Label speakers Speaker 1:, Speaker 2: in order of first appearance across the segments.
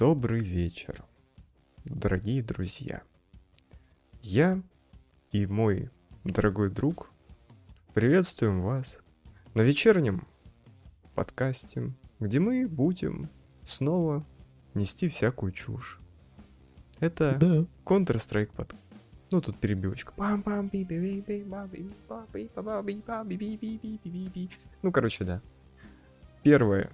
Speaker 1: Добрый вечер, дорогие друзья. Я и мой дорогой друг приветствуем вас на вечернем подкасте, где мы будем снова нести всякую чушь. Это
Speaker 2: Да.
Speaker 1: Counter-Strike подкаст. Ну, тут перебивочка. Ну, короче, да. Первое.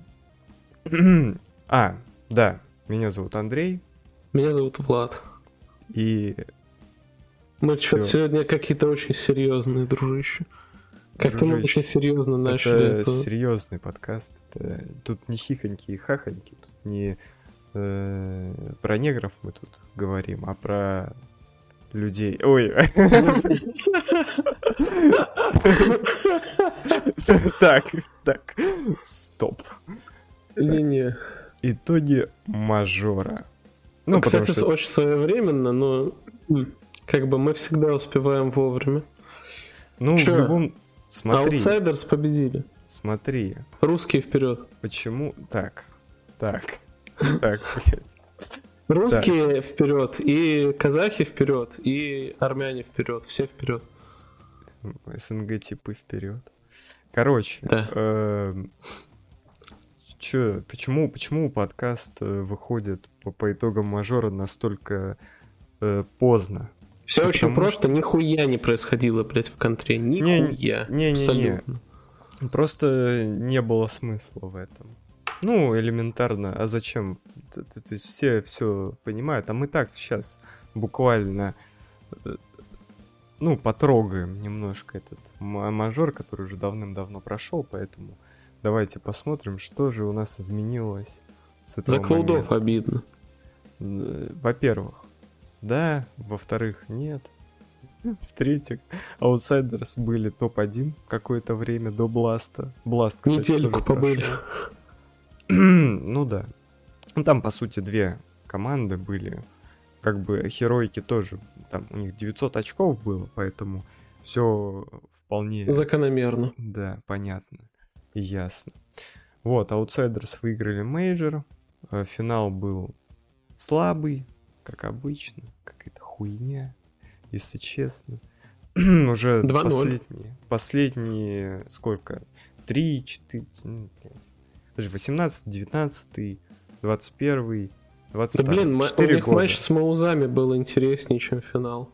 Speaker 1: А, да. Меня зовут Андрей.
Speaker 2: Меня зовут Влад.
Speaker 1: И
Speaker 2: Мы что-то сегодня какие-то очень серьезные, дружище. Как-то мы очень серьезно начали.
Speaker 1: это
Speaker 2: это.
Speaker 1: серьезный подкаст. Это- Тут не хихоньки и хахоньки. Тут не э, про негров мы тут говорим, а про людей. Ой. Так, так. Стоп.
Speaker 2: Не-не.
Speaker 1: Итоги мажора. Ну, потому
Speaker 2: Кстати,
Speaker 1: что...
Speaker 2: очень своевременно, но как бы мы всегда успеваем вовремя.
Speaker 1: Ну, в
Speaker 2: чё?
Speaker 1: любом... Смотри,
Speaker 2: Аутсайдерс победили.
Speaker 1: смотри.
Speaker 2: Русские вперед.
Speaker 1: Почему... Так, так, так, блядь.
Speaker 2: Русские вперед, и казахи вперед, и армяне вперед, все вперед.
Speaker 1: СНГ типы вперед. Короче,
Speaker 2: Да.
Speaker 1: Эм, чё, почему, почему подкаст э, выходит по, по итогам мажора настолько э, поздно?
Speaker 2: Все
Speaker 1: Потому
Speaker 2: очень
Speaker 1: что-
Speaker 2: просто, нихуя не происходило, блядь, в контре. Нихуя.
Speaker 1: не-не-не.
Speaker 2: Абсолютно.
Speaker 1: Просто не было смысла в этом. Ну, элементарно, а зачем? Т- т- То есть все все понимают, а мы так сейчас буквально, э, ну, потрогаем немножко этот ма- мажор, который уже давным-давно прошел, поэтому давайте посмотрим, что же у нас изменилось с этого
Speaker 2: За клоудов
Speaker 1: момента.
Speaker 2: обидно.
Speaker 1: Во-первых, да, во-вторых, нет. В-третьих, Outsiders были топ-1 какое-то время до Бласта. Бласт, кстати,
Speaker 2: Недельку побыли.
Speaker 1: ну да. Ну там, по сути, две команды были. Как бы херойки тоже, там у них 900 очков было, поэтому все вполне...
Speaker 2: Закономерно.
Speaker 1: Да, понятно ясно. Вот, Outsiders выиграли мейджор. э, Финал был слабый, как обычно. Какая-то хуйня, если честно. Уже
Speaker 2: 2:0.
Speaker 1: последние, последние, сколько? 3, 4, ну, блядь. Подожди, 18, 19, 21, 22.
Speaker 2: Да блин, у них
Speaker 1: года.
Speaker 2: матч с Mouz'ами был интереснее, чем финал.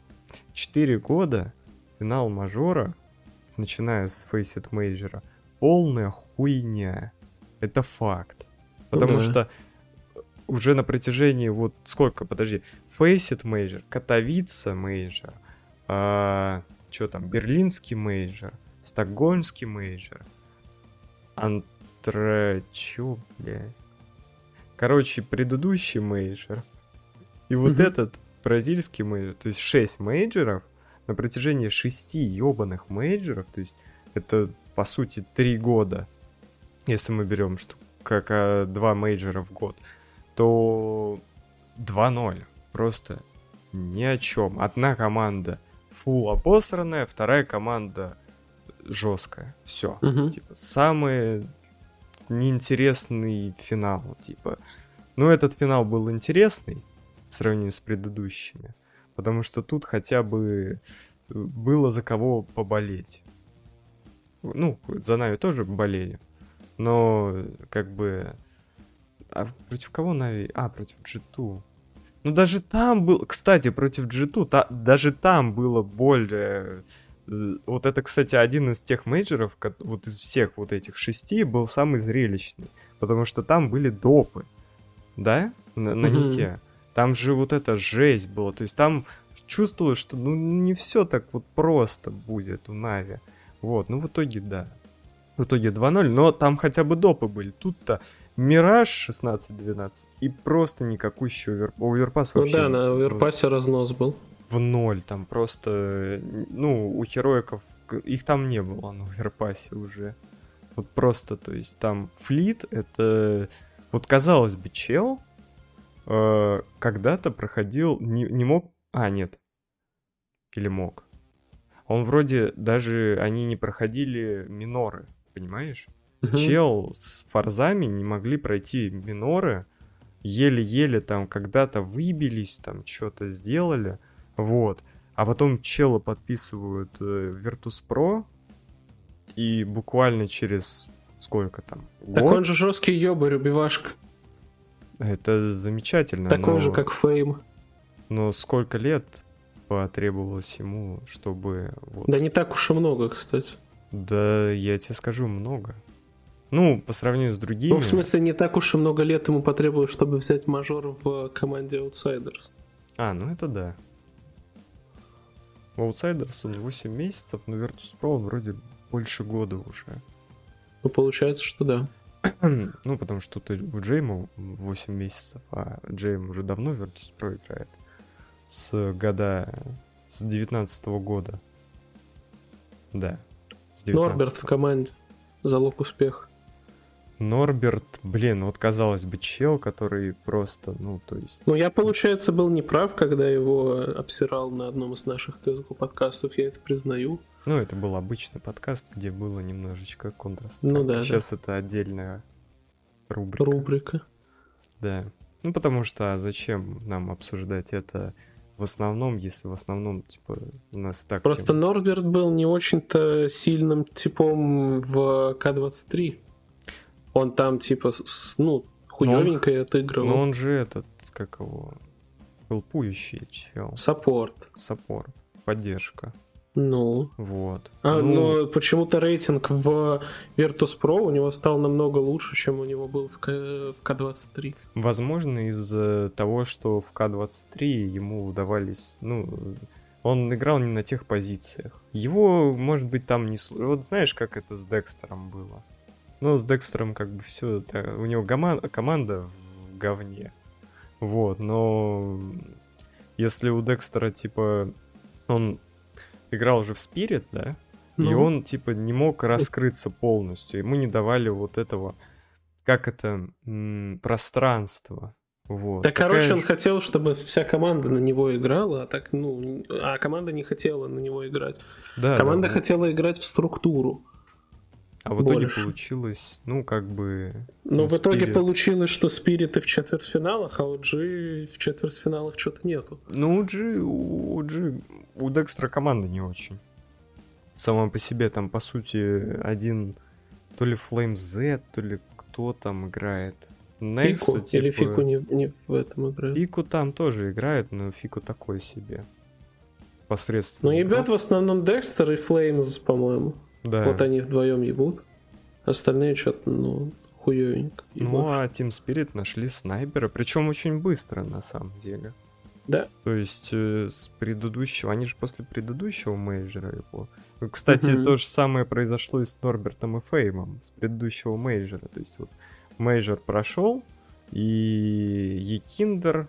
Speaker 1: 4 года финал мажора, начиная с Faceit Мейджора, полная хуйня. Это факт. Потому
Speaker 2: Да.
Speaker 1: что уже на протяжении вот сколько, подожди, Faceit Мейджор, Катовица Мейджор, что там, Берлинский Мейджор, Стокгольмский Мейджор, Антверп... Чё, бля? Короче, предыдущий мейджор. И вот
Speaker 2: Мгм.
Speaker 1: этот бразильский мейджор, то есть 6 мейджоров на протяжении 6 ебаных мейджоров, то есть это, по сути, 3 года, если мы берем, что как а, 2 мейджора в год, то 2-0. Просто ни о чем. Одна команда фул обосранная, вторая команда жесткая. Все.
Speaker 2: Мгм.
Speaker 1: Типа, самый неинтересный финал, типа. Ну, этот финал был интересный в сравнении с предыдущими, потому что тут хотя бы было за кого поболеть. Ну, за Нави тоже болели, но как бы... А против кого Нави? А, против G2. Ну, даже там был... Кстати, против G2, та- даже там было более... э, Вот это, кстати, один из тех мейджоров, ко- вот из всех вот этих шести, был самый зрелищный. Потому что там были допы. Да? На, нике. Там же вот эта жесть была. То есть там чувствовалось, что ну не все так вот просто будет у Нави. Вот, ну в итоге да. В итоге 2-0, но там хотя бы допы были. Тут-то Мираж 16-12 и просто никакущий овер... оверпас
Speaker 2: Ну
Speaker 1: вообще
Speaker 2: да, на оверпасе разнос был.
Speaker 1: в ноль. Там просто, ну, у хероиков, их там не было на оверпасе уже. Вот просто, то есть там флит, это, вот казалось бы, чел э, когда-то проходил, не, не мог, а, нет, или мог. Он вроде даже, они не проходили миноры, понимаешь?
Speaker 2: Мгм.
Speaker 1: Чел с фарзами не могли пройти миноры еле-еле там когда-то выбились, там что-то сделали, вот. А потом челы подписывают э, Virtus.pro, и буквально через сколько там?
Speaker 2: Год? Так он же жесткий ёбарь, убивашка.
Speaker 1: Это замечательно.
Speaker 2: Такой но... же, как Фейм.
Speaker 1: Но сколько лет потребовалось ему, чтобы...
Speaker 2: Вот... Да не так уж и много, кстати.
Speaker 1: Да, я тебе скажу, много. Ну, по сравнению с другими... Ну,
Speaker 2: в смысле, не так уж и много лет ему потребовалось, чтобы взять мажор в команде Outsiders.
Speaker 1: А, ну это да. В Outsiders он 8 месяцев, но Virtus.pro он вроде больше года уже.
Speaker 2: Ну, получается, что да.
Speaker 1: ну, потому что тут у Джейма 8 месяцев, а Джейм уже давно Virtus.pro играет. С года... С 19 -го года. Да.
Speaker 2: С Норберт в команде. Залог успеха.
Speaker 1: Норберт, блин, вот казалось бы, чел, который просто, ну, то есть...
Speaker 2: Ну, я, получается, был неправ, когда его обсирал на одном из наших подкастов, я это признаю.
Speaker 1: Ну, это был обычный подкаст, где было немножечко контраст.
Speaker 2: Ну да.
Speaker 1: Сейчас
Speaker 2: да.
Speaker 1: это отдельная рубрика.
Speaker 2: Рубрика.
Speaker 1: Да. Ну, потому что а зачем нам обсуждать это в основном, если в основном, типа, у нас так...
Speaker 2: Просто всем... Норберт был не очень-то сильным типом в К-23. Он там, типа, ну, хуёвенько он... отыгрывал.
Speaker 1: Но он же этот, как его, хелпующий чел.
Speaker 2: Саппорт.
Speaker 1: Саппорт. Поддержка.
Speaker 2: Ну.
Speaker 1: Вот.
Speaker 2: А,
Speaker 1: ну...
Speaker 2: Но почему-то рейтинг в Virtus.pro у него стал намного лучше, чем у него был в, К... в К23.
Speaker 1: Возможно, из-за того, что в К23 ему удавались, ну, он играл не на тех позициях. Его, может быть, там не... Вот знаешь, как это с Декстером было? Ну, с Декстером как бы все... У него коман... команда в говне. Вот, но... Если у Декстера, типа, он играл уже в Spirit, да? Ну. И он, типа, не мог раскрыться полностью. Ему не давали вот этого, как это, м- пространства. Вот.
Speaker 2: Да, Такая... короче, он хотел, чтобы вся команда на него играла, а так, ну, а команда не хотела на него играть. Да, команда да, хотела да. играть в структуру.
Speaker 1: А в итоге больше. получилось, ну, как бы...
Speaker 2: Ну, в итоге Spirit... получилось, что Спириты в четвертьфиналах, а у G в четвертьфиналах что-то нету.
Speaker 1: Ну, у G, у G, у Декстра команда не очень. Сама по себе там, по сути, один то ли Flame Z, то ли кто там играет.
Speaker 2: Некса, Фику, типа... или Фику не, не в этом играет.
Speaker 1: Фику там тоже играет, но Фику такой себе. Посредственно.
Speaker 2: Ну, ебет в основном Декстер и Флеймс, по-моему. Да. Вот они вдвоем ебут. Остальные что-то, ну, хуёвенько.
Speaker 1: Ну, а Team Spirit нашли снайпера, причем очень быстро, на самом деле.
Speaker 2: Да.
Speaker 1: То есть э, с предыдущего, они же после предыдущего мейджора его. Кстати, mm-hmm. то же самое произошло и с Норбертом и Феймом, с предыдущего мейджора. То есть вот мейджор прошел, и YEKINDAR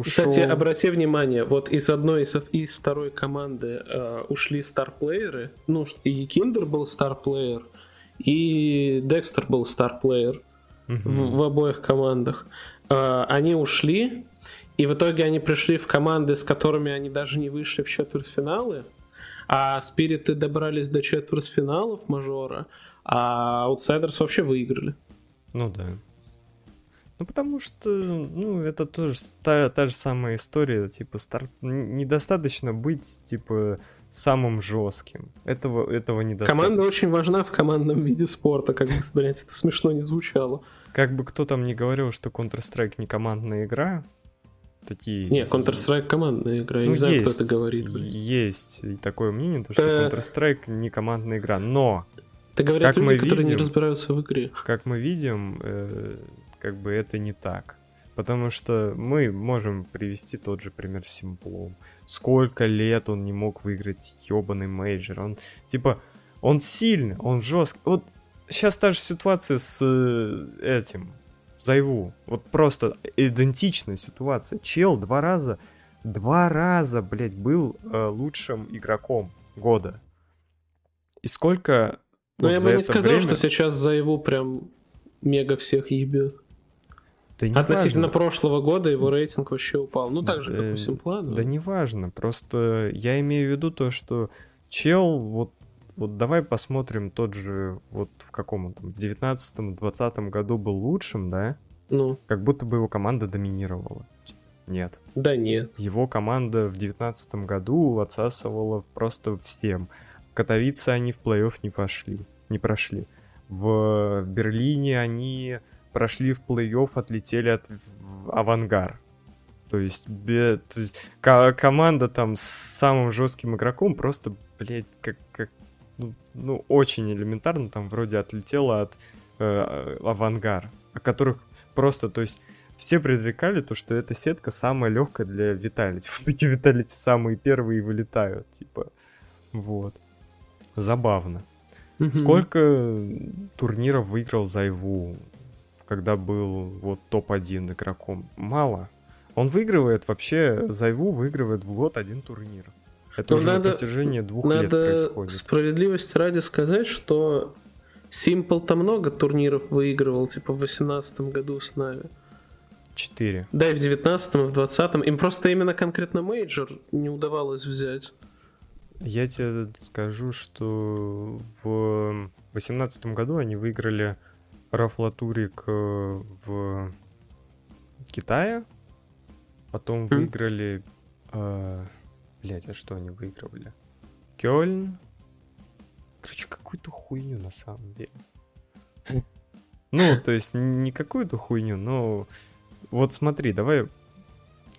Speaker 2: ушел... Кстати, обрати внимание, вот из одной из, из второй команды э, ушли старплееры. Ну, YEKINDAR был старплеер, и Декстер был старплеер uh-huh. в, в обоих командах. Э, они ушли, и в итоге они пришли в команды, с которыми они даже не вышли в четвертьфиналы. А Спириты добрались до четвертьфиналов мажора, а Outsiders вообще выиграли.
Speaker 1: Ну да. Ну, потому что, ну, это тоже та, та же самая история, типа, стар... недостаточно быть, типа, самым жестким. Этого, этого недостаточно.
Speaker 2: Команда очень важна в командном виде спорта, как бы, блядь, это смешно не звучало.
Speaker 1: Как бы кто там не говорил, что Counter-Strike не командная игра, такие...
Speaker 2: Не, Counter-Strike командная игра, я ну, не знаю, есть, кто это говорит.
Speaker 1: Блядь. Есть такое мнение, то, что э. Counter-Strike не командная игра, но...
Speaker 2: Это говорят как люди, которые видим, не разбираются в игре.
Speaker 1: Как мы видим, э, как бы это не так. Потому что мы можем привести тот же пример с Симплом. Сколько лет он не мог выиграть ебаный мейджор. Он, типа, он сильный, он жесткий. Вот сейчас та же ситуация с э, этим, Зайву. Вот просто идентичная ситуация. Чел два раза, два раза, блядь, был э, лучшим игроком года. И сколько...
Speaker 2: Вот я бы не сказал, время... что сейчас Зайву прям мега всех ебет. Да не Относительно важно. прошлого года его рейтинг вообще упал. Ну, так же, как у Симпла.
Speaker 1: Да не важно. Просто я имею в виду то, что чел, вот, вот давай посмотрим тот же, вот в каком он там, в 19-20 году был лучшим, да?
Speaker 2: Ну,
Speaker 1: Как будто бы его команда доминировала. Нет.
Speaker 2: да нет.
Speaker 1: Его команда в девятнадцатом году отсасывала просто всем. В Катовице они в плей-офф не пошли, не прошли. В, в Берлине они прошли в плей-офф, отлетели от Авангар. То есть, бе- то есть ко- команда там с самым жестким игроком просто, блядь, как, как ну, ну, очень элементарно там вроде отлетела от э, Авангар, о которых просто, то есть все предрекали то, что эта сетка самая легкая для Виталити. В итоге Виталити самые первые вылетают, типа. Вот. Забавно. Сколько турниров выиграл Зайву, когда был вот топ-1 игроком? Мало. Он выигрывает вообще, Зайву выигрывает в год один турнир. Это
Speaker 2: Ну,
Speaker 1: уже
Speaker 2: надо-
Speaker 1: на протяжении двух лет
Speaker 2: Надо
Speaker 1: происходит.
Speaker 2: справедливости ради сказать, что Simple-то много турниров выигрывал, типа в 2018 году с Нави.
Speaker 1: Четыре.
Speaker 2: Да, и в 19 и в 20 Им просто именно конкретно мейджор не удавалось взять.
Speaker 1: Я тебе скажу, что в восемнадцатом году они выиграли Рафлатурик в Китае, потом
Speaker 2: Мгм.
Speaker 1: выиграли... Э, блять, а что они выигрывали? Кёльн? Короче, какую-то хуйню на самом деле. Ну, то есть не какую-то хуйню, но... Вот смотри, давай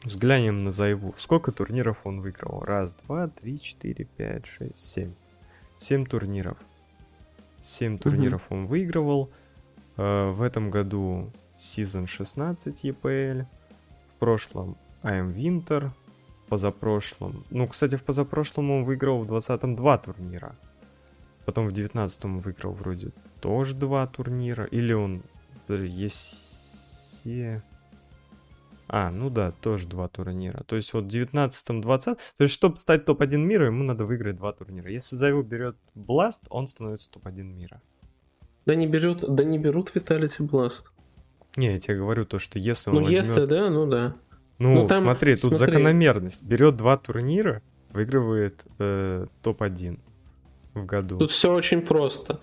Speaker 1: взглянем на Зайву. Сколько турниров он выиграл? Раз, два, три, четыре, пять, шесть, семь. Семь турниров. Семь турниров он выигрывал. Э, В этом году сезон 16 EPL. В прошлом I'm Winter. В позапрошлом... Ну, кстати, в позапрошлом он выиграл в 20-м два турнира. Потом в 19-м выиграл вроде тоже два турнира. Или он... Есе... А, ну да, тоже два турнира. То есть вот в 19-м, 20 То есть, чтобы стать топ-1 мира, ему надо выиграть два турнира. Если за его берет Blast, он становится топ-1 мира.
Speaker 2: Да не берут, да не берут Vitality Blast.
Speaker 1: Не, я тебе говорю то, что если он
Speaker 2: Ну,
Speaker 1: возьмет...
Speaker 2: если да, ну да.
Speaker 1: Ну,
Speaker 2: ну, там,
Speaker 1: смотри, тут
Speaker 2: смотри.
Speaker 1: закономерность. Берет два турнира, выигрывает э, топ-1 в году.
Speaker 2: Тут все очень просто.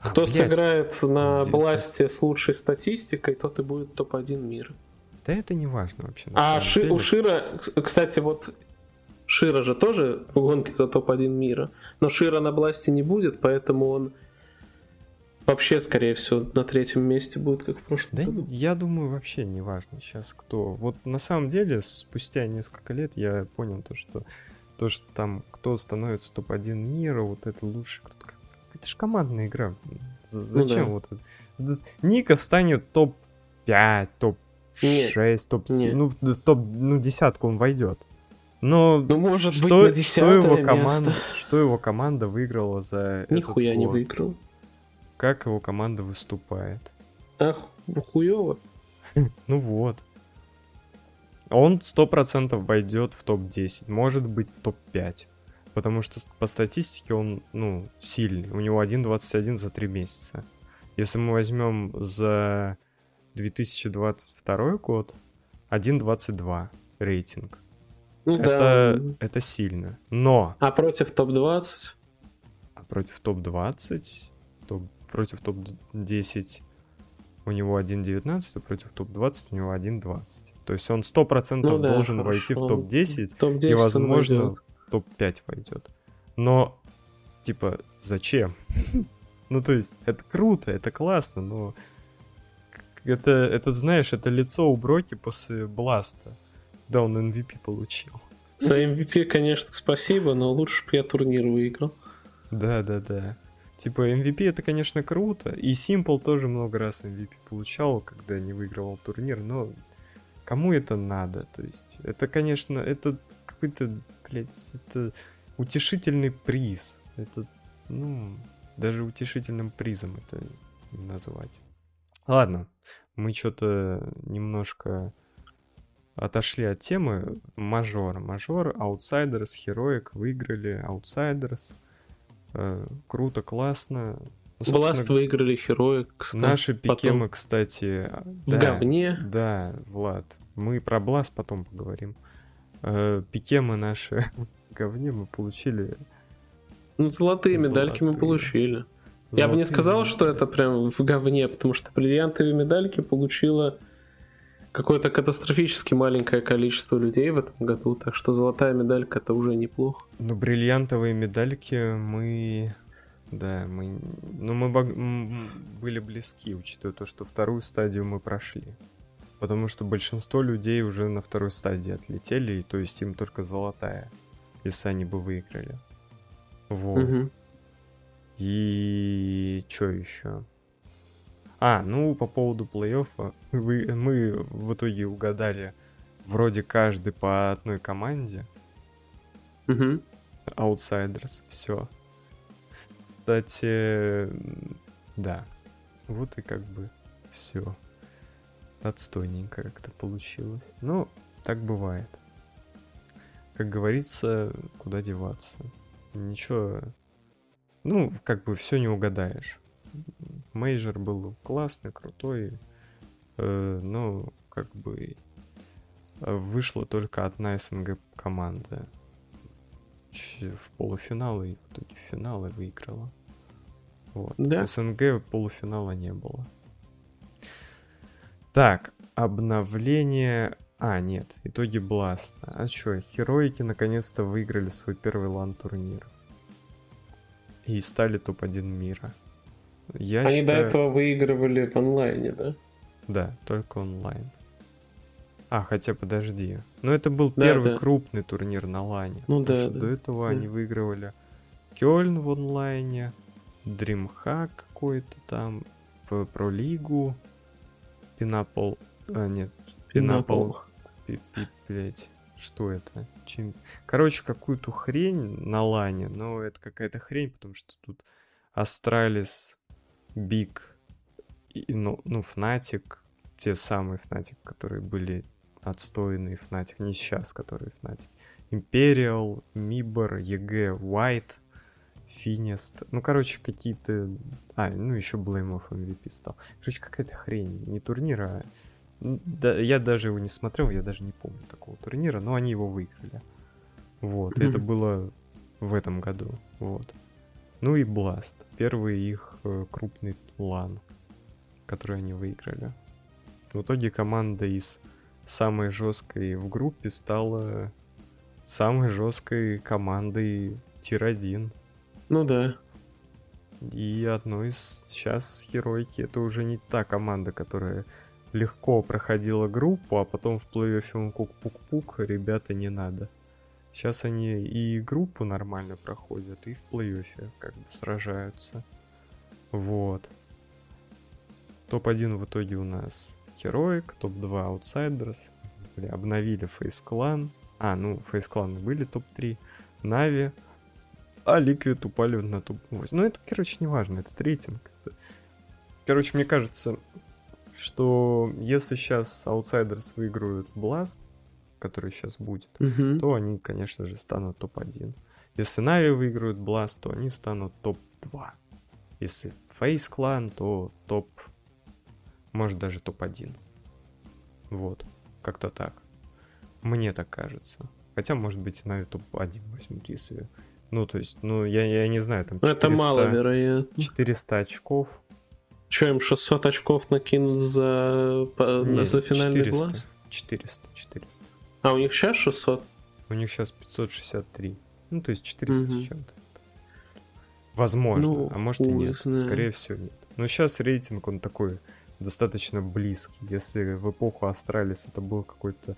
Speaker 1: А,
Speaker 2: Кто
Speaker 1: блядь,
Speaker 2: сыграет на
Speaker 1: 19.
Speaker 2: Бласте с лучшей статистикой, тот и будет топ-1 мира.
Speaker 1: Да это не важно вообще.
Speaker 2: А Ши-
Speaker 1: деле.
Speaker 2: у Шира, кстати, вот Шира же тоже в гонке за топ-1 мира. Но Шира на Бласте не будет, поэтому он вообще, скорее всего, на третьем месте будет, как в прошлом
Speaker 1: Да
Speaker 2: году.
Speaker 1: я думаю, вообще не важно сейчас кто. Вот на самом деле, спустя несколько лет я понял то, что то, что там кто становится топ-1 мира, вот это лучше. кто- Это же командная игра.
Speaker 2: Ну
Speaker 1: Зачем
Speaker 2: да.
Speaker 1: вот это? Ника станет топ-5, топ-6, топ-7.
Speaker 2: нет.
Speaker 1: Ну, топ, ну, десятку он войдет. Но
Speaker 2: Ну, может быть,
Speaker 1: что,
Speaker 2: на
Speaker 1: что, его
Speaker 2: место.
Speaker 1: команда, что его команда выиграла за
Speaker 2: Нихуя
Speaker 1: этот
Speaker 2: не
Speaker 1: год?
Speaker 2: выиграл.
Speaker 1: Как его команда выступает?
Speaker 2: Ах, ну хуёво.
Speaker 1: Ну вот. Он сто процентов войдет в топ-10, может быть в топ-5. Потому что по статистике он, ну, сильный. У него 1.21 за 3 месяца. Если мы возьмем за 2022 год, 1.22 рейтинг.
Speaker 2: Ну
Speaker 1: Это,
Speaker 2: да.
Speaker 1: это сильно. Но
Speaker 2: А против топ-20?
Speaker 1: а против топ-20, топ, против топ-10 у него 1.19, а против топ-20 у него 1.20. То есть он 100%
Speaker 2: Ну да,
Speaker 1: должен
Speaker 2: хорошо.
Speaker 1: войти в топ-10
Speaker 2: Топ-10
Speaker 1: и, возможно, в топ-5 войдет. Но, типа, зачем? ну, то есть, это круто, это классно, но... Это, это, знаешь, это лицо у Броки после Бласта, когда он MVP получил.
Speaker 2: За MVP, конечно, спасибо, но лучше бы я турнир выиграл.
Speaker 1: Да, да, да. Типа, MVP это, конечно, круто. И Simple тоже много раз MVP получал, когда не выигрывал турнир, но кому это надо? То есть, это, конечно, это какой-то, блядь, это утешительный приз. Это, ну, даже утешительным призом это не называть. Ладно, мы что-то немножко отошли от темы. Мажор. Мажор, Outsiders, Heroic выиграли Outsiders. Э, круто, классно. Ну,
Speaker 2: Бласт выиграли Heroic, кстати.
Speaker 1: Наши
Speaker 2: потом.
Speaker 1: пикемы, кстати...
Speaker 2: В
Speaker 1: да,
Speaker 2: говне.
Speaker 1: Да, Влад. Мы про Бласт потом поговорим. Э, пикемы наши в говне мы получили...
Speaker 2: Ну, золотые медальки мы
Speaker 1: Золотые.
Speaker 2: получили. Я бы не
Speaker 1: золотые
Speaker 2: сказал, что
Speaker 1: медали.
Speaker 2: это прям в говне, потому что бриллиантовые медальки получила какое-то катастрофически маленькое количество людей в этом году, так что золотая медалька это уже неплохо.
Speaker 1: Ну, бриллиантовые медальки мы... Да, мы... Ну, мы были близки, учитывая то, что вторую стадию мы прошли. Потому что большинство людей уже на второй стадии отлетели, и то есть им только золотая, если они бы выиграли. Вот. Угу. И что еще? А, ну, по поводу плей-оффа, вы, мы в итоге угадали вроде каждый по одной команде.
Speaker 2: Угу.
Speaker 1: Outsiders, все. Кстати, да. Вот и как бы все. Отстойненько как-то получилось. Ну, так бывает. Как говорится, куда деваться. Ничего. Ну, как бы все не угадаешь. Мейджор был классный, крутой, э, но как бы вышла только одна СНГ команда в полуфинал и в итоге финал и выиграла. Вот. Да? СНГ полуфинала не было. Так, обновление... А, нет, итоги Бласта. А чё, Хероики наконец-то выиграли свой первый лан-турнир. И стали топ-1 мира.
Speaker 2: Я Они считаю... до этого выигрывали в онлайне, да?
Speaker 1: Да, только онлайн. А, хотя подожди. Ну это был да, первый да. крупный турнир на лане. Ну да, да. До этого да. они выигрывали Кёльн в онлайне, Дримхак какой-то там, про лигу, Пинапол... А, нет, Пинапол... Блять, что это? Чем... Короче, какую-то хрень на лане, но это какая-то хрень, потому что тут Астралис Биг, ну, ну, Фнатик, те самые Фнатик, которые были отстойные Фнатик, не сейчас, которые Фнатик. Империал, Мибор, ЕГЭ, White, Финист. Ну, короче, какие-то... А, ну, еще Blame of MVP стал. Короче, какая-то хрень. Не турнир, а... Да, я даже его не смотрел, я даже не помню такого турнира, но они его выиграли. Вот, mm-hmm. это было в этом году. Вот. Ну и Blast. Первый их э, крупный лан, который они выиграли. В итоге команда из самой жесткой в группе стала самой жесткой командой Тир-1.
Speaker 2: Ну да.
Speaker 1: И одной из сейчас Херойки это уже не та команда, которая легко проходила группу, а потом в плей-оффе кук-пук-пук, ребята, не надо. Сейчас они и группу нормально проходят, и в плей-оффе как бы сражаются. Вот. Топ-1 в итоге у нас Heroic, топ-2 Outsiders. Обновили Face Clan. А, ну, Face Clan были топ-3. Нави. А Liquid упали на топ-8. Ну, это, короче, не важно, это рейтинг. Короче, мне кажется, что если сейчас Outsiders выиграют Blast, который сейчас будет, угу. то они, конечно же, станут топ-1. Если Нави выиграют Blast, то они станут топ-2. Если Face Clan, то топ... Может, даже топ-1. Вот. Как-то так. Мне так кажется. Хотя, может быть, и Нави топ-1 возьмут, если... Ну, то есть, ну, я, я не знаю, там
Speaker 2: 400... Это мало, вероятно.
Speaker 1: 400 очков.
Speaker 2: Че, им 600 очков накинут за, Нет, за финальный 400, глаз?
Speaker 1: 400, 400.
Speaker 2: А у них сейчас 600?
Speaker 1: У них сейчас 563. Ну, то есть 400 угу. с чем-то. Возможно, ну, а может и нет. Знаю. Скорее всего, нет. Но сейчас рейтинг, он такой достаточно близкий. Если в эпоху Astralis это был какой-то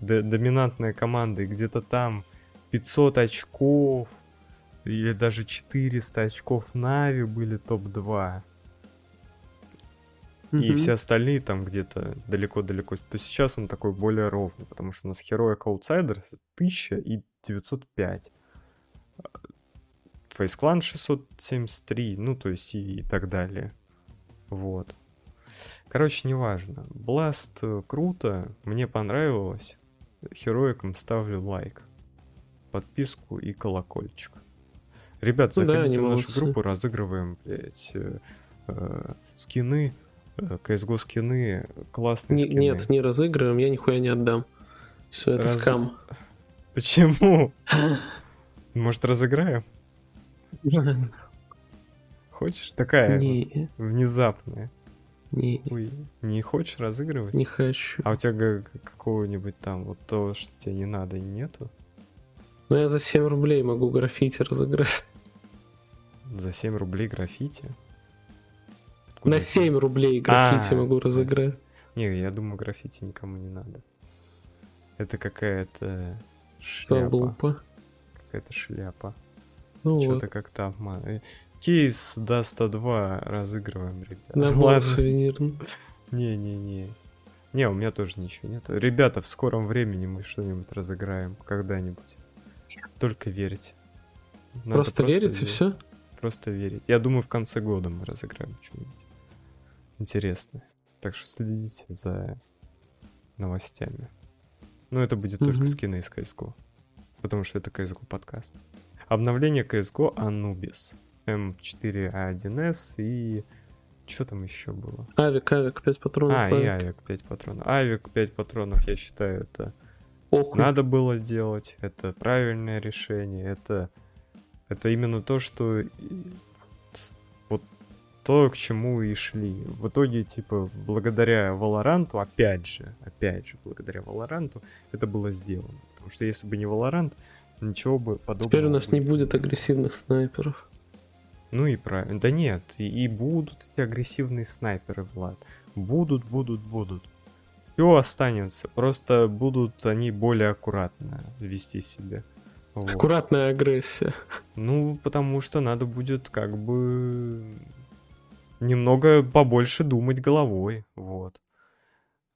Speaker 1: доминантная команда, и где-то там 500 очков, или даже 400 очков Нави были топ-2. Mm-hmm. И все остальные там где-то далеко-далеко. То сейчас он такой более ровный, потому что у нас Heroic Outsiders 1000 и 905. Face Clan 673, ну, то есть и, и так далее. Вот. Короче, неважно. Blast э, круто, мне понравилось. Хероикам ставлю лайк. Подписку и колокольчик. Ребят, заходите ну, да, в нашу группу, разыгрываем, блядь, э, э, скины, CSGO скины, классные не, скины.
Speaker 2: Нет, не разыгрываем, я нихуя не отдам. Все, это Раз... скам.
Speaker 1: Почему? Может, разыграем? Хочешь? Такая не. внезапная.
Speaker 2: Не,
Speaker 1: Ой, не хочешь разыгрывать?
Speaker 2: не хочу.
Speaker 1: А у тебя какого-нибудь там вот то, что тебе не надо, нету?
Speaker 2: Ну я за 7 рублей могу граффити разыграть.
Speaker 1: За 7 рублей граффити? Откуда
Speaker 2: На
Speaker 1: это?
Speaker 2: 7 рублей граффити
Speaker 1: А,
Speaker 2: могу разыграть.
Speaker 1: Не, я думаю, граффити никому не надо. Это какая-то шляпа.
Speaker 2: Залупа.
Speaker 1: Какая-то шляпа.
Speaker 2: Ну
Speaker 1: Что-то
Speaker 2: вот,
Speaker 1: как-то обман. Э, Кейс Dust'а 2 разыгрываем, ребята.
Speaker 2: набор
Speaker 1: Ладно.
Speaker 2: сувенирный.
Speaker 1: Не-не-не. Не, у меня тоже ничего нет. Ребята, в скором времени мы что-нибудь разыграем. Когда-нибудь. Только верить. Надо
Speaker 2: Просто верить и все?
Speaker 1: Просто верить. Я думаю, в конце года мы разыграем что-нибудь интересное. Так что следите за новостями. Но это будет только
Speaker 2: Мгм.
Speaker 1: скины из CSGO. Потому что это CSGO подкаст. Обновление CSGO Anubis. М4А1С и... Что там еще было?
Speaker 2: Авик, авик, 5 патронов.
Speaker 1: А, и
Speaker 2: авик.
Speaker 1: Авик 5 патронов. Авик 5 патронов, я считаю, это
Speaker 2: Охуй.
Speaker 1: надо было сделать. Это правильное решение. Это, это именно то, что то, к чему и шли. В итоге, типа, благодаря Валоранту, опять же, опять же, благодаря Валоранту, это было сделано. Потому что если бы не Валорант, ничего бы подобного...
Speaker 2: Теперь у нас не будет агрессивных снайперов.
Speaker 1: Ну и правильно. Да нет, и, и будут эти агрессивные снайперы, Влад. Будут, будут, будут. Все останется. Просто будут они более аккуратно вести себя. Вот.
Speaker 2: Аккуратная агрессия.
Speaker 1: Ну, потому что надо будет как бы немного побольше думать головой. Вот.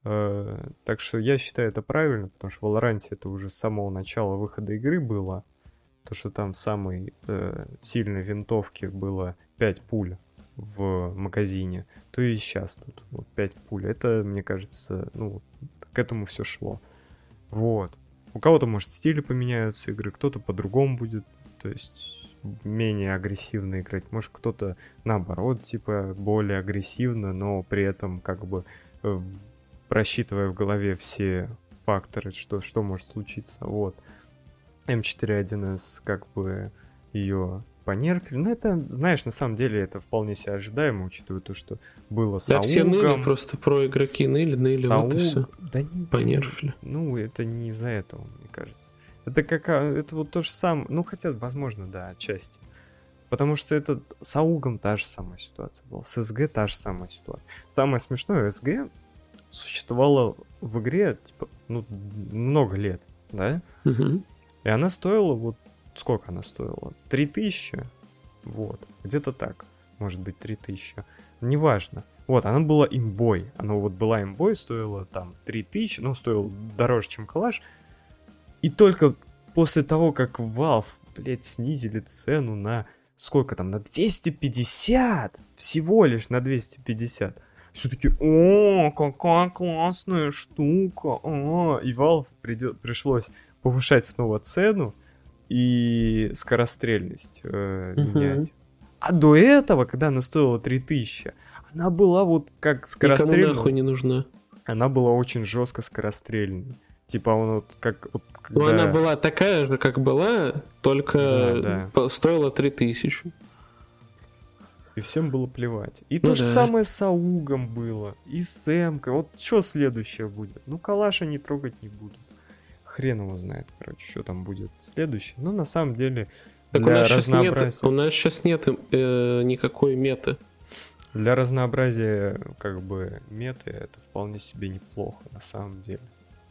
Speaker 1: Э, так что я считаю это правильно, потому что в Valorant это уже с самого начала выхода игры было. То, что там в самой э, сильной винтовке было 5 пуль в магазине, то и сейчас тут вот 5 пуль. Это, мне кажется, ну, к этому все шло. Вот. У кого-то, может, стили поменяются игры, кто-то по-другому будет, то есть менее агрессивно играть. Может, кто-то наоборот, типа, более агрессивно, но при этом как бы э, просчитывая в голове все факторы, что, что может случиться. Вот. М4.1С как бы ее понерфили. Ну, это, знаешь, на самом деле это вполне себе ожидаемо, учитывая то, что было с
Speaker 2: Да все ныли просто про игроки ныли, ныли, вот и
Speaker 1: Ауг-
Speaker 2: все.
Speaker 1: Да не,
Speaker 2: Понерфили.
Speaker 1: Ну, это не из-за этого, мне кажется. Это как, а, это вот то же самое, ну, хотя, возможно, да, отчасти. Потому что это с Аугом та же самая ситуация была, с СГ та же самая ситуация. Самое смешное, СГ существовала в игре, типа, ну, много лет, да?
Speaker 2: Мгм.
Speaker 1: И она стоила вот... Сколько она стоила? 3000? Вот. Где-то так. Может быть, 3000. Неважно. Вот, она была имбой. Она вот была имбой, стоила там 3000, ну, стоила дороже, чем калаш. И только после того, как Valve, блядь, снизили цену на... Сколько там? На 250! Всего лишь на 250. Все таки о, какая классная штука, о. И Valve придет, пришлось повышать снова цену и скорострельность э, менять. А до этого, когда она стоила 3000, она была вот как
Speaker 2: Никому
Speaker 1: скорострельная.
Speaker 2: нахуй не нужна.
Speaker 1: Она была очень жестко скорострельной. Типа он вот как... Вот,
Speaker 2: Ну,
Speaker 1: когда-
Speaker 2: она была такая же, как была, только
Speaker 1: Да, да.
Speaker 2: стоила 3000.
Speaker 1: И всем было плевать. И
Speaker 2: Ну
Speaker 1: то же
Speaker 2: да.
Speaker 1: самое с Аугом было. И с Эмкой. Вот что следующее будет? Ну, Калаша не трогать не буду. Хрен его знает, короче, что там будет следующее. Ну, на самом деле,
Speaker 2: Так у
Speaker 1: для
Speaker 2: нас, сейчас нет,
Speaker 1: разнообразия...
Speaker 2: у нас сейчас нет э, никакой меты.
Speaker 1: Для разнообразия, как бы, меты это вполне себе неплохо, на самом деле.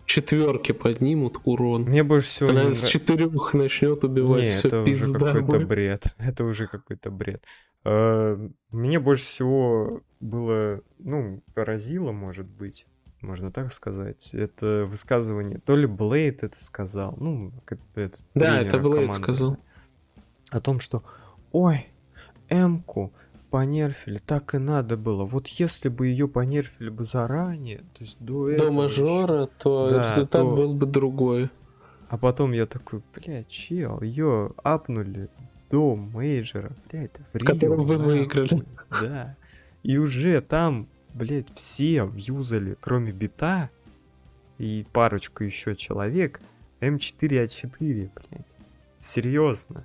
Speaker 2: Четверки поднимут урон.
Speaker 1: Мне больше всего
Speaker 2: Она с четырех начнет убивать.
Speaker 1: Не,
Speaker 2: все
Speaker 1: это уже какой-то бред. Это уже какой-то бред. Мне больше всего было, ну, поразило, может быть, можно так сказать. Это высказывание, то ли Блейд это сказал, ну, этот
Speaker 2: Да, это Блейд
Speaker 1: команды,
Speaker 2: сказал.
Speaker 1: О том, что, ой, Эмку понерфили, так и надо было. Вот если бы ее понерфили бы заранее, то есть до
Speaker 2: До
Speaker 1: этого
Speaker 2: мажора, то
Speaker 1: Да,
Speaker 2: результат
Speaker 1: то-
Speaker 2: был бы другой.
Speaker 1: А потом я такой, бля, чел, ее апнули до мейджора, бля, это в Рио.
Speaker 2: котором вы
Speaker 1: нахуй».
Speaker 2: выиграли.
Speaker 1: Да. И уже там, блядь, все юзали, кроме бита и парочку еще человек, M4A4, блядь. Серьезно.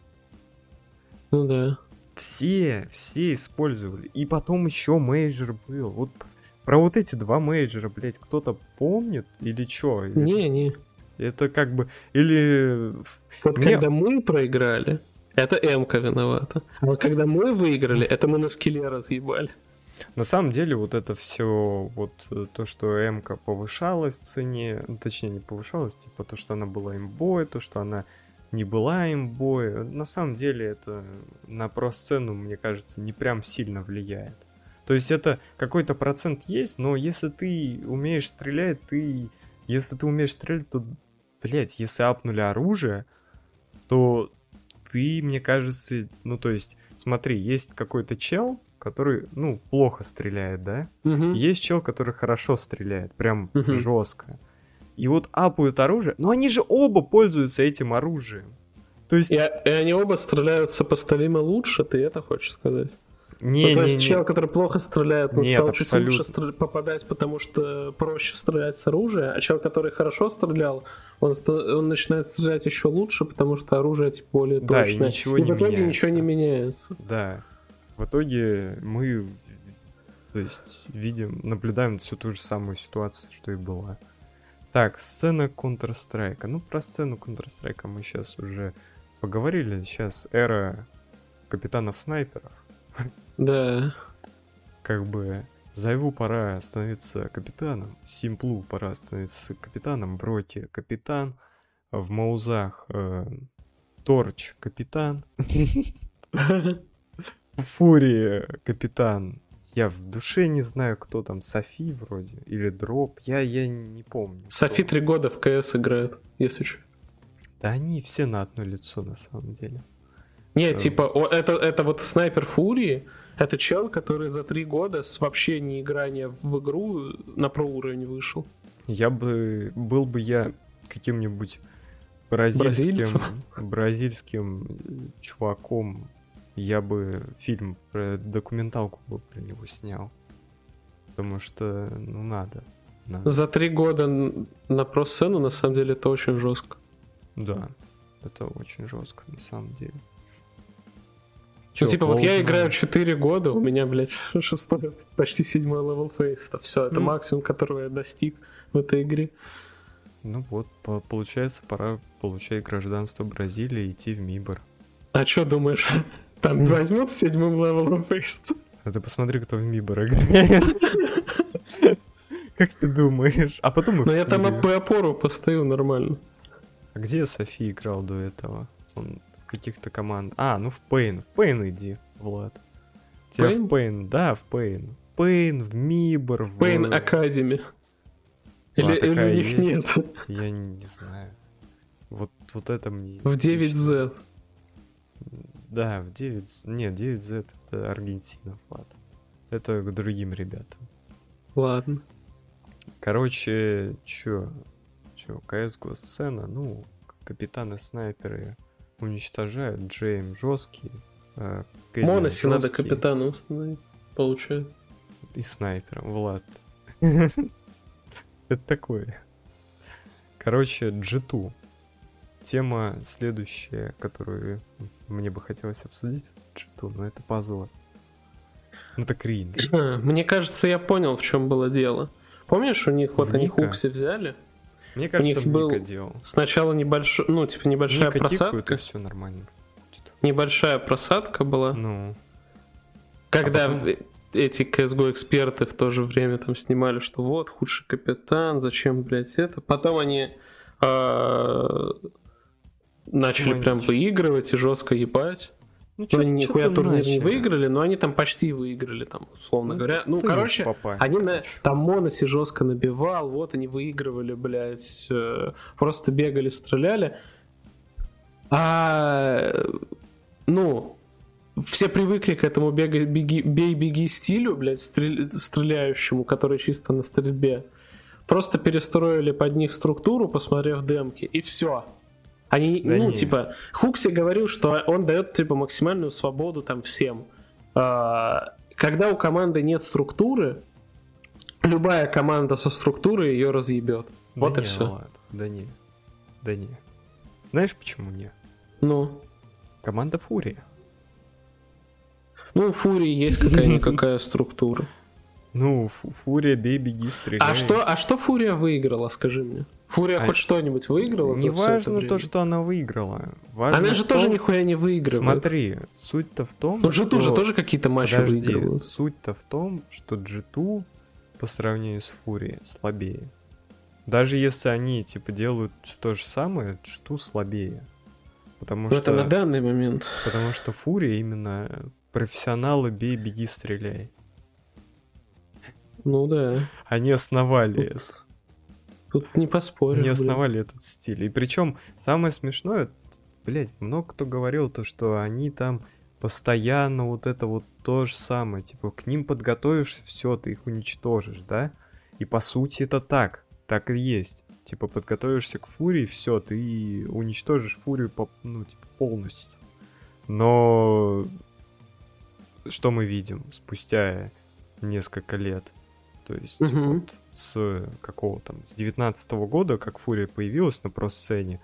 Speaker 2: Ну да.
Speaker 1: Все, все использовали. И потом еще мейджор был. Вот про вот эти два мейджора, блядь, кто-то помнит или чё?
Speaker 2: Не, не.
Speaker 1: Это как бы... Или...
Speaker 2: Вот Мне... когда мы проиграли, это М-ка виновата. А вот когда мы выиграли, это мы на скилле разъебали.
Speaker 1: На самом деле вот это все, вот э, то, что M-ка повышалась в цене, точнее не повышалась, типа то, что она была имбой, то, что она не была имбой, на самом деле это на про-сцену, мне кажется, не прям сильно влияет. То есть это какой-то процент есть, но если ты умеешь стрелять, ты... Если ты умеешь стрелять, то, блядь, если апнули оружие, то ты, мне кажется, ну то есть, смотри, есть какой-то чел, который, ну, плохо стреляет, да?
Speaker 2: Угу.
Speaker 1: Есть чел, который хорошо стреляет, прям угу. жестко. И вот апают оружие, но они же оба пользуются этим оружием.
Speaker 2: То есть... И, и они оба стреляют сопоставимо лучше, ты это хочешь сказать?
Speaker 1: Не, ну, то
Speaker 2: не, есть
Speaker 1: не.
Speaker 2: чел, который плохо стреляет, он Нет, стал абсолютно. чуть лучше стр... попадать, потому что проще стрелять с оружия, а чел, который хорошо стрелял, он, он начинает стрелять еще лучше, потому что оружие типа, более
Speaker 1: да,
Speaker 2: точное.
Speaker 1: И, ничего
Speaker 2: и
Speaker 1: не
Speaker 2: в итоге
Speaker 1: меняется.
Speaker 2: ничего не меняется.
Speaker 1: Да. В итоге мы, то есть, видим, наблюдаем всю ту же самую ситуацию, что и была. Так, сцена Counter-Strike. Ну, про сцену Counter-Strike мы сейчас уже поговорили. Сейчас эра капитанов-снайперов.
Speaker 2: Да.
Speaker 1: Как бы Зайву пора становиться капитаном, Симплу пора становиться капитаном, Броки капитан, в Маузах э, Торч капитан, Фури капитан. Я в душе не знаю, кто там, Софи вроде, или Дроп, я, я не помню.
Speaker 2: Софи три года в КС играет, если что.
Speaker 1: Да они все на одно лицо, на самом деле.
Speaker 2: Не, что? типа, о, это, это вот снайпер Фурии, это чел, который за три года с вообще не играния в игру на про уровень вышел.
Speaker 1: Я бы, был бы я каким-нибудь бразильским, Бразильцем? бразильским чуваком, я бы фильм про документалку бы про него снял. Потому что, ну, надо. надо.
Speaker 2: За три года на про-сцену, на самом деле, это очень жестко.
Speaker 1: Да, это очень жестко, на самом деле.
Speaker 2: Че, ну, типа, вот я играю 4 года, у меня, блядь, шестой, почти седьмой левел фейста. Все, это мм. максимум, которого я достиг в этой игре.
Speaker 1: Ну вот, по получается, пора получать гражданство Бразилии и идти в MIBR.
Speaker 2: А что думаешь, там возьмут седьмым левелом FACEIT?
Speaker 1: А ты посмотри, кто в MIBR играет. Как ты думаешь? А потом
Speaker 2: Ну я там по опору постою нормально.
Speaker 1: А где Софи играл до этого? Он каких-то команд. А, ну в paiN. В paiN иди, Влад. Тебя в paiN, да, в paiN. paiN, в MIBR,
Speaker 2: в... paiN Academy. Или, или у них есть? нет?
Speaker 1: Я не, не знаю. Вот, вот это мне...
Speaker 2: В 9Z.
Speaker 1: Да, в 9... Нет, 9Z это Аргентина, Влад. Это к другим ребятам.
Speaker 2: Ладно.
Speaker 1: Короче, чё? Чё, CSGO сцена, ну, капитаны-снайперы уничтожают, Джейм жесткий. Э,
Speaker 2: Моноси надо капитана установить, получается.
Speaker 1: И снайпером, Влад. Это такое. Короче, G2. Тема следующая, которую мне бы хотелось обсудить, G2, но это позор. Ну это кринж.
Speaker 2: Мне кажется, я понял, в чем было дело. Помнишь, у них вот они Хукси взяли?
Speaker 1: Мне кажется, у них был делал.
Speaker 2: сначала небольшой, ну, типа небольшая Ника просадка.
Speaker 1: и все нормально.
Speaker 2: Небольшая просадка была.
Speaker 1: Ну.
Speaker 2: Когда а потом... эти CSGO эксперты в то же время там снимали, что вот, худший капитан, зачем, блядь, это. Потом они э, начали прям выигрывать и жестко ебать. Ну, ну, они нихуя турнир начали. не выиграли, но они там почти выиграли, там, условно ну, говоря. Ну, короче, попали, они на, там Моноси жестко набивал, вот они выигрывали, блядь, э, просто бегали, стреляли. А, ну, все привыкли к этому бей-беги стилю, блядь, стрель, стреляющему, который чисто на стрельбе. Просто перестроили под них структуру, посмотрев демки, и все. Они, да ну, не. типа, Хукси говорил, что он дает, типа, максимальную свободу там всем. А, когда у команды нет структуры, любая команда со структурой ее разъебет. Да вот не, и все. Ладно.
Speaker 1: Да не. Да не. Знаешь, почему не?
Speaker 2: Ну.
Speaker 1: Команда Фурия.
Speaker 2: Ну, у Фурии есть какая-никакая структура.
Speaker 1: Ну, Фурия, бей, беги, стреляй.
Speaker 2: А что, а что Фурия выиграла, скажи мне? Фурия а... хоть что-нибудь выиграла?
Speaker 1: Не важно то, что она выиграла.
Speaker 2: Важно она же том... тоже нихуя не выигрывает.
Speaker 1: Смотри, суть-то в том,
Speaker 2: Ну, G2 же тоже какие-то матчи
Speaker 1: Подожди, суть-то в том, что G2 по сравнению с Фурией слабее. Даже если они, типа, делают все то же самое, G2 слабее. Потому
Speaker 2: Но
Speaker 1: что...
Speaker 2: это на данный момент.
Speaker 1: Потому что Фурия именно профессионалы бей, беги, стреляй.
Speaker 2: Ну да.
Speaker 1: Они основали
Speaker 2: это. Тут не поспоришь.
Speaker 1: Они основали блин. этот стиль. И причем самое смешное, блядь, много кто говорил то, что они там постоянно вот это вот то же самое. Типа, к ним подготовишься, все, ты их уничтожишь, да? И по сути это так. Так и есть. Типа, подготовишься к фурии, все, ты уничтожишь фурию по, ну, типа, полностью. Но что мы видим спустя несколько лет? То есть угу. вот с какого там, с 19 -го года, как Фурия появилась на про-сцене,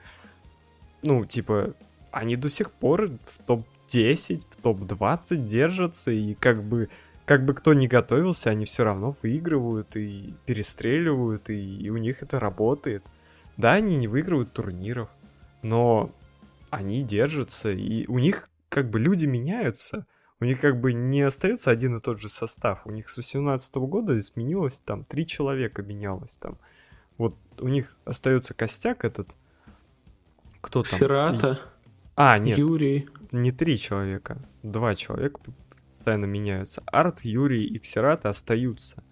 Speaker 1: ну, типа, они до сих пор в топ-10, в топ-20 держатся, и как бы, как бы кто ни готовился, они все равно выигрывают и перестреливают, и, и у них это работает. Да, они не выигрывают турниров, но они держатся, и у них как бы люди меняются — у них как бы не остается один и тот же состав. У них с 18 года изменилось там, три человека менялось там. Вот у них остается костяк этот. Кто там?
Speaker 2: Сирата.
Speaker 1: А, нет.
Speaker 2: Юрий.
Speaker 1: Не три человека. Два человека постоянно меняются. Арт, Юрий и Ксерата остаются.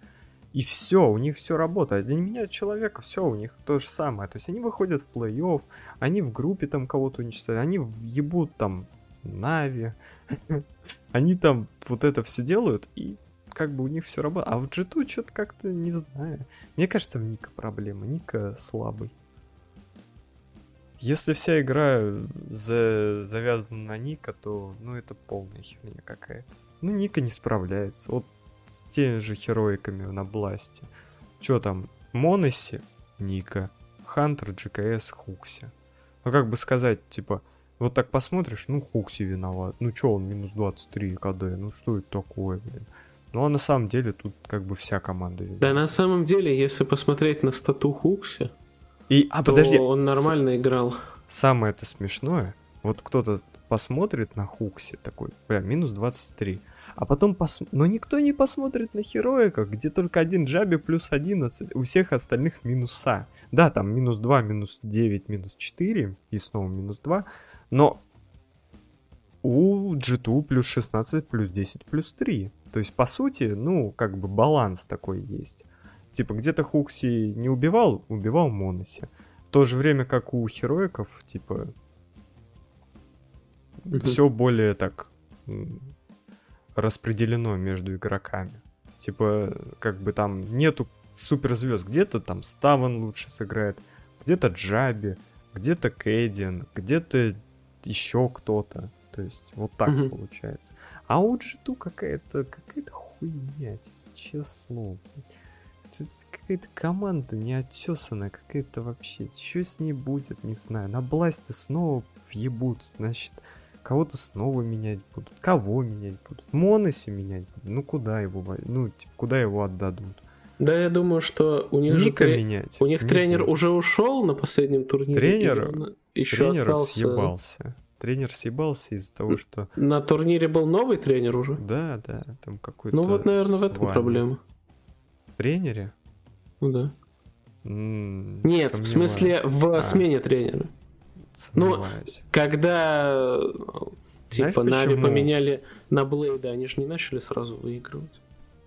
Speaker 1: И все, у них все работает. Они меняют человека, все, у них то же самое. То есть они выходят в плей-офф, они в группе там кого-то уничтожают, они ебут там Нави. Они там вот это все делают, и как бы у них все работает. А вот G2 что-то как-то не знаю. Мне кажется, в Ника проблема. Ника слабый. Если вся игра за... завязана на Ника, то ну это полная херня какая-то. Ну Ника не справляется. Вот с теми же хероиками на Бласте. Что там? Моноси? Ника. Хантер, GKS, Хукси. Ну как бы сказать, типа, вот так посмотришь, ну Хукси виноват. Ну чё, он минус 23 КД, ну что это такое, блин. Ну а на самом деле тут как бы вся команда виновата.
Speaker 2: Да на самом деле, если посмотреть на стату Хукси,
Speaker 1: и, а,
Speaker 2: то
Speaker 1: подожди,
Speaker 2: он нормально с... играл.
Speaker 1: Самое это смешное, вот кто-то посмотрит на Хукси такой, прям минус 23. А потом пос... Но никто не посмотрит на Хероиках, где только один Джаби плюс 11, у всех остальных минуса. Да, там минус 2, минус 9, минус 4 и снова минус 2. Но у G2 плюс 16, плюс 10, плюс 3. То есть, по сути, ну, как бы баланс такой есть. Типа, где-то Хукси не убивал, убивал Моноси. В то же время, как у Хероиков, типа, mm-hmm. все более так распределено между игроками. Типа, как бы там нету суперзвезд. Где-то там Ставан лучше сыграет, где-то Джаби, где-то Кэддин, где-то еще кто-то. То есть вот так mm-hmm. получается. А у G2 какая-то какая-то хуйня, честно. Какая-то команда неотесанная, какая-то вообще. Что с ней будет, не знаю. На бласте снова въебут, значит, кого-то снова менять будут. Кого менять будут? Моноси менять будут. Ну куда его, ну, типа, куда его отдадут?
Speaker 2: Да, я думаю, что у них
Speaker 1: Ника
Speaker 2: же
Speaker 1: менять.
Speaker 2: У них Ника. тренер уже ушел на последнем турнире.
Speaker 1: Тренер еще тренер остался... съебался. Тренер съебался из-за того, что...
Speaker 2: На турнире был новый тренер уже?
Speaker 1: Да, да, там какой-то...
Speaker 2: Ну вот, наверное, в этом проблема.
Speaker 1: В тренере?
Speaker 2: Ну да.
Speaker 1: М-м,
Speaker 2: Нет, сомневаюсь. в смысле в а. смене тренера. Ну,
Speaker 1: сомневаюсь.
Speaker 2: Ну, когда типа Нави поменяли на Блейда, они же не начали сразу выигрывать.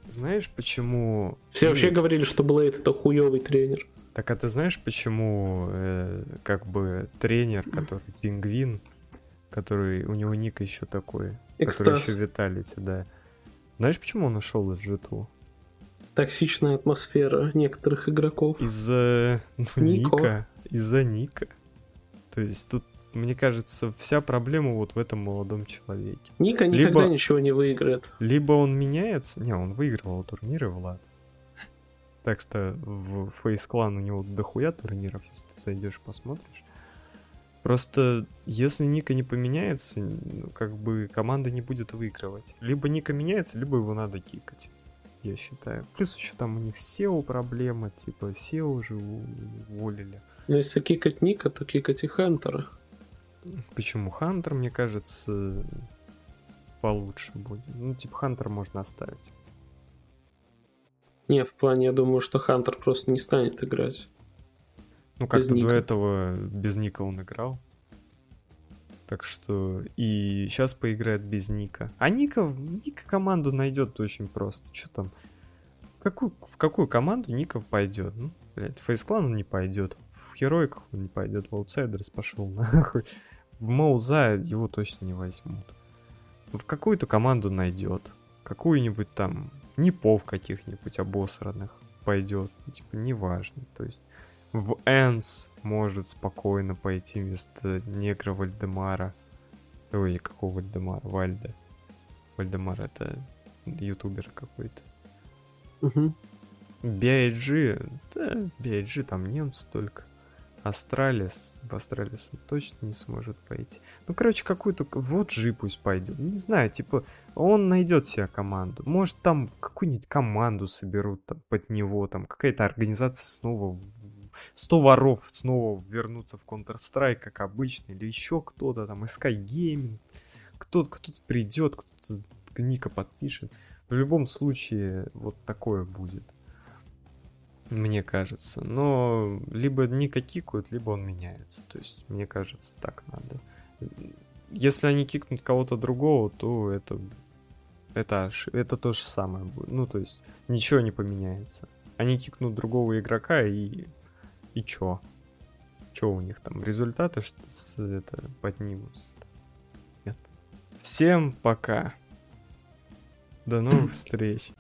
Speaker 1: Знаешь, почему...
Speaker 2: Все Нет. вообще говорили, что Блейд это хуёвый тренер.
Speaker 1: Так а ты знаешь, почему э, как бы тренер, который пингвин, который у него ник еще такой,
Speaker 2: Экстаз.
Speaker 1: который еще Виталити, да. Знаешь, почему он ушел из g
Speaker 2: Токсичная атмосфера некоторых игроков.
Speaker 1: Из-за ну, Ника. Из-за Ника. То есть тут мне кажется, вся проблема вот в этом молодом человеке.
Speaker 2: Ника никогда либо, ничего не выиграет.
Speaker 1: Либо он меняется... Не, он выигрывал турниры, Влад. Так что в Face Clan у него дохуя турниров, если ты зайдешь посмотришь. Просто если Ника не поменяется, ну, как бы команда не будет выигрывать. Либо Ника меняется, либо его надо кикать. я считаю. Плюс еще там у них SEO проблема, типа SEO уже уволили.
Speaker 2: Ну, если кикать Ника, то кикать и Хантера.
Speaker 1: Почему Хантер, мне кажется, получше будет. Ну, типа Хантер можно оставить.
Speaker 2: Не, в плане, я думаю, что Хантер просто не станет играть.
Speaker 1: Ну, как-то до этого без Ника он играл. Так что и сейчас поиграет без Ника. А Ника, NiKo команду найдет очень просто. Что там? В какую, в какую команду NiKo пойдет? Ну, блядь, в FaZe Clan он не пойдет. В Heroic ах он не пойдет. В Outsiders пошел нахуй. В MOUZ а его точно не возьмут. В какую-то команду найдет. Какую-нибудь там NIP ов каких-нибудь обосранных пойдет. Типа, неважно. То есть в ENCE может спокойно пойти вместо негра Вальдемара. Ой, какого Вальдемара? Вальда. Вальдемар это ютубер какой-то.
Speaker 2: Угу.
Speaker 1: BIG, да, BIG там немцы только. Astralis, в Astralis он точно не сможет пойти. Ну, короче, какую-то... В OG пусть пойдет. Не знаю, типа, он найдет себе команду. Может, там какую-нибудь команду соберут там, под него, там какая-то организация снова 100 воров снова вернуться в Counter-Strike, как обычно, или еще кто-то там, Sky кто-то кто придет, кто-то Ника подпишет. В любом случае, вот такое будет. Мне кажется. Но либо Ника кикают, либо он меняется. То есть, мне кажется, так надо. Если они кикнут кого-то другого, то это это, это то же самое будет. Ну, то есть, ничего не поменяется. Они кикнут другого игрока и и чё? Чё у них там? Результаты что это поднимутся? Нет. Всем пока. До новых встреч.